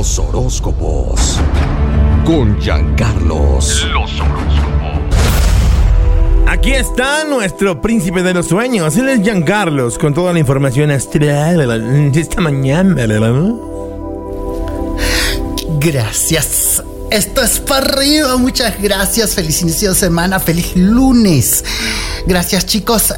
Los horóscopos. Con Giancarlos. Los horóscopos. Aquí está nuestro príncipe de los sueños. Él es Giancarlos con toda la información astral de esta mañana. Gracias. Esto es para arriba. Muchas gracias. Feliz inicio de semana. Feliz lunes. Gracias, chicos.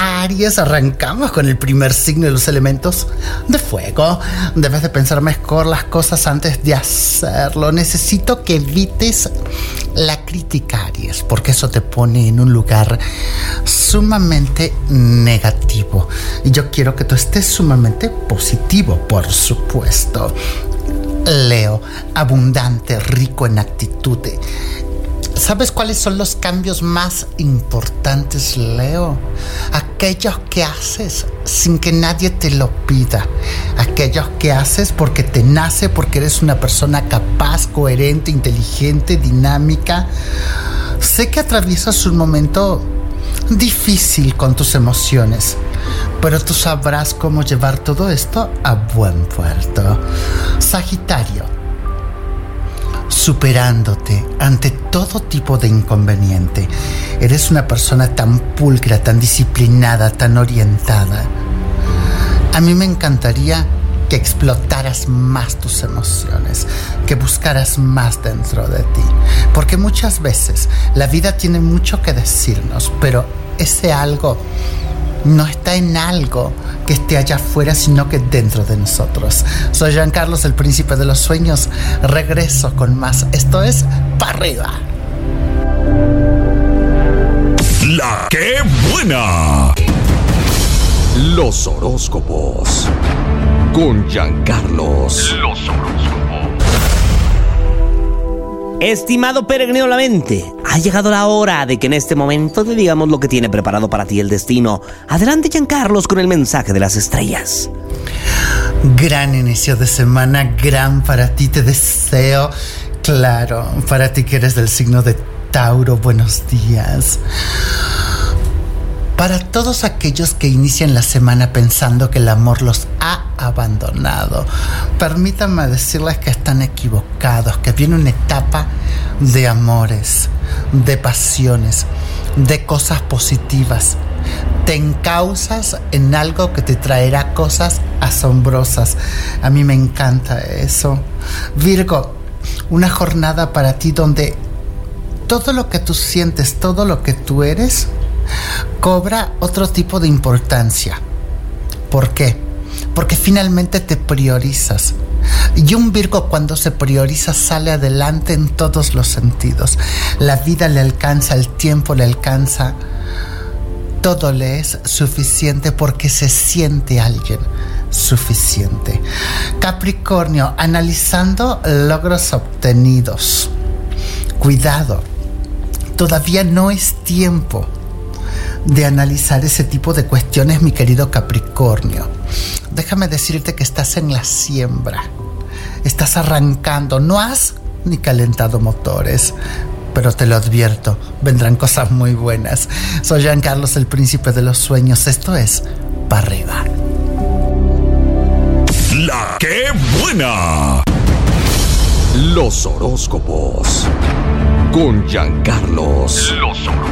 Aries, arrancamos con el primer signo de los elementos de fuego. Debes de pensar mejor las cosas antes de hacerlo. Necesito que evites la crítica, Aries, porque eso te pone en un lugar sumamente negativo. Y yo quiero que tú estés sumamente positivo, por supuesto. Leo, abundante, rico en actitud. ¿Sabes cuáles son los cambios más importantes, Leo? Aquellos que haces sin que nadie te lo pida. Aquellos que haces porque te nace, porque eres una persona capaz, coherente, inteligente, dinámica. Sé que atraviesas un momento difícil con tus emociones, pero tú sabrás cómo llevar todo esto a buen puerto. Sagitario superándote ante todo tipo de inconveniente. Eres una persona tan pulcra, tan disciplinada, tan orientada. A mí me encantaría que explotaras más tus emociones, que buscaras más dentro de ti. Porque muchas veces la vida tiene mucho que decirnos, pero ese algo no está en algo que esté allá afuera, sino que dentro de nosotros. Soy Jean Carlos, el príncipe de los sueños. Regreso con más. Esto es para arriba. La que buena. Los horóscopos. Con Giancarlos. Los horóscopos. Estimado peregrino la mente, ha llegado la hora de que en este momento te digamos lo que tiene preparado para ti el destino. Adelante, Giancarlos, con el mensaje de las estrellas. Gran inicio de semana, gran para ti, te deseo. Claro, para ti que eres del signo de Tauro, buenos días. Para todos aquellos que inician la semana pensando que el amor los ha abandonado, permítanme decirles que están equivocados, que viene una etapa de amores, de pasiones, de cosas positivas. Te encausas en algo que te traerá cosas asombrosas. A mí me encanta eso. Virgo, una jornada para ti donde todo lo que tú sientes, todo lo que tú eres, cobra otro tipo de importancia. ¿Por qué? Porque finalmente te priorizas. Y un Virgo cuando se prioriza sale adelante en todos los sentidos. La vida le alcanza, el tiempo le alcanza. Todo le es suficiente porque se siente alguien suficiente. Capricornio, analizando logros obtenidos. Cuidado, todavía no es tiempo de analizar ese tipo de cuestiones, mi querido Capricornio. Déjame decirte que estás en la siembra, estás arrancando, no has ni calentado motores, pero te lo advierto, vendrán cosas muy buenas. Soy Jean Carlos, el príncipe de los sueños, esto es para arriba. La buena. Los horóscopos. Con Giancarlos. Los horóscopos.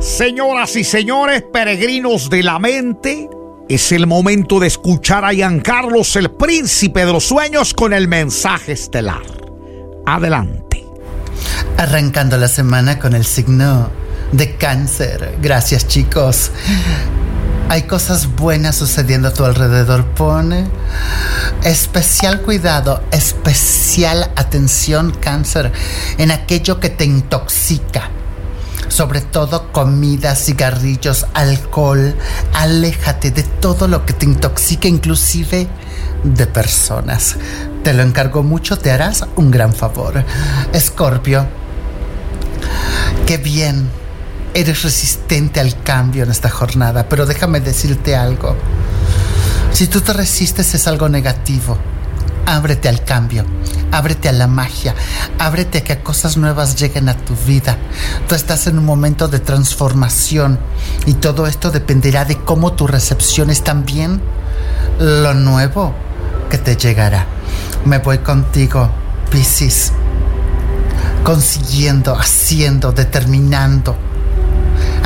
Señoras y señores, peregrinos de la mente, es el momento de escuchar a Giancarlos, el príncipe de los sueños, con el mensaje estelar. Adelante. Arrancando la semana con el signo de cáncer. Gracias chicos. Hay cosas buenas sucediendo a tu alrededor. Pone especial cuidado, especial atención cáncer en aquello que te intoxica sobre todo comida, cigarrillos, alcohol. Aléjate de todo lo que te intoxique, inclusive de personas. Te lo encargo mucho, te harás un gran favor. Escorpio, qué bien. Eres resistente al cambio en esta jornada, pero déjame decirte algo. Si tú te resistes es algo negativo ábrete al cambio, ábrete a la magia, ábrete a que cosas nuevas lleguen a tu vida. Tú estás en un momento de transformación y todo esto dependerá de cómo tú recepciones también lo nuevo que te llegará. Me voy contigo, Piscis. Consiguiendo, haciendo, determinando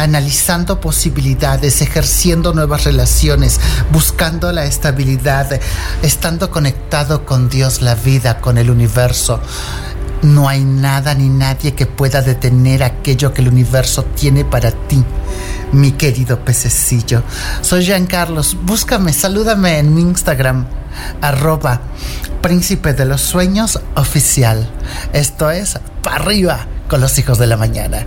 analizando posibilidades, ejerciendo nuevas relaciones, buscando la estabilidad, estando conectado con Dios, la vida, con el universo. No hay nada ni nadie que pueda detener aquello que el universo tiene para ti, mi querido pececillo. Soy Jean Carlos, búscame, salúdame en mi Instagram, arroba príncipe de los sueños oficial. Esto es, para arriba con los hijos de la mañana.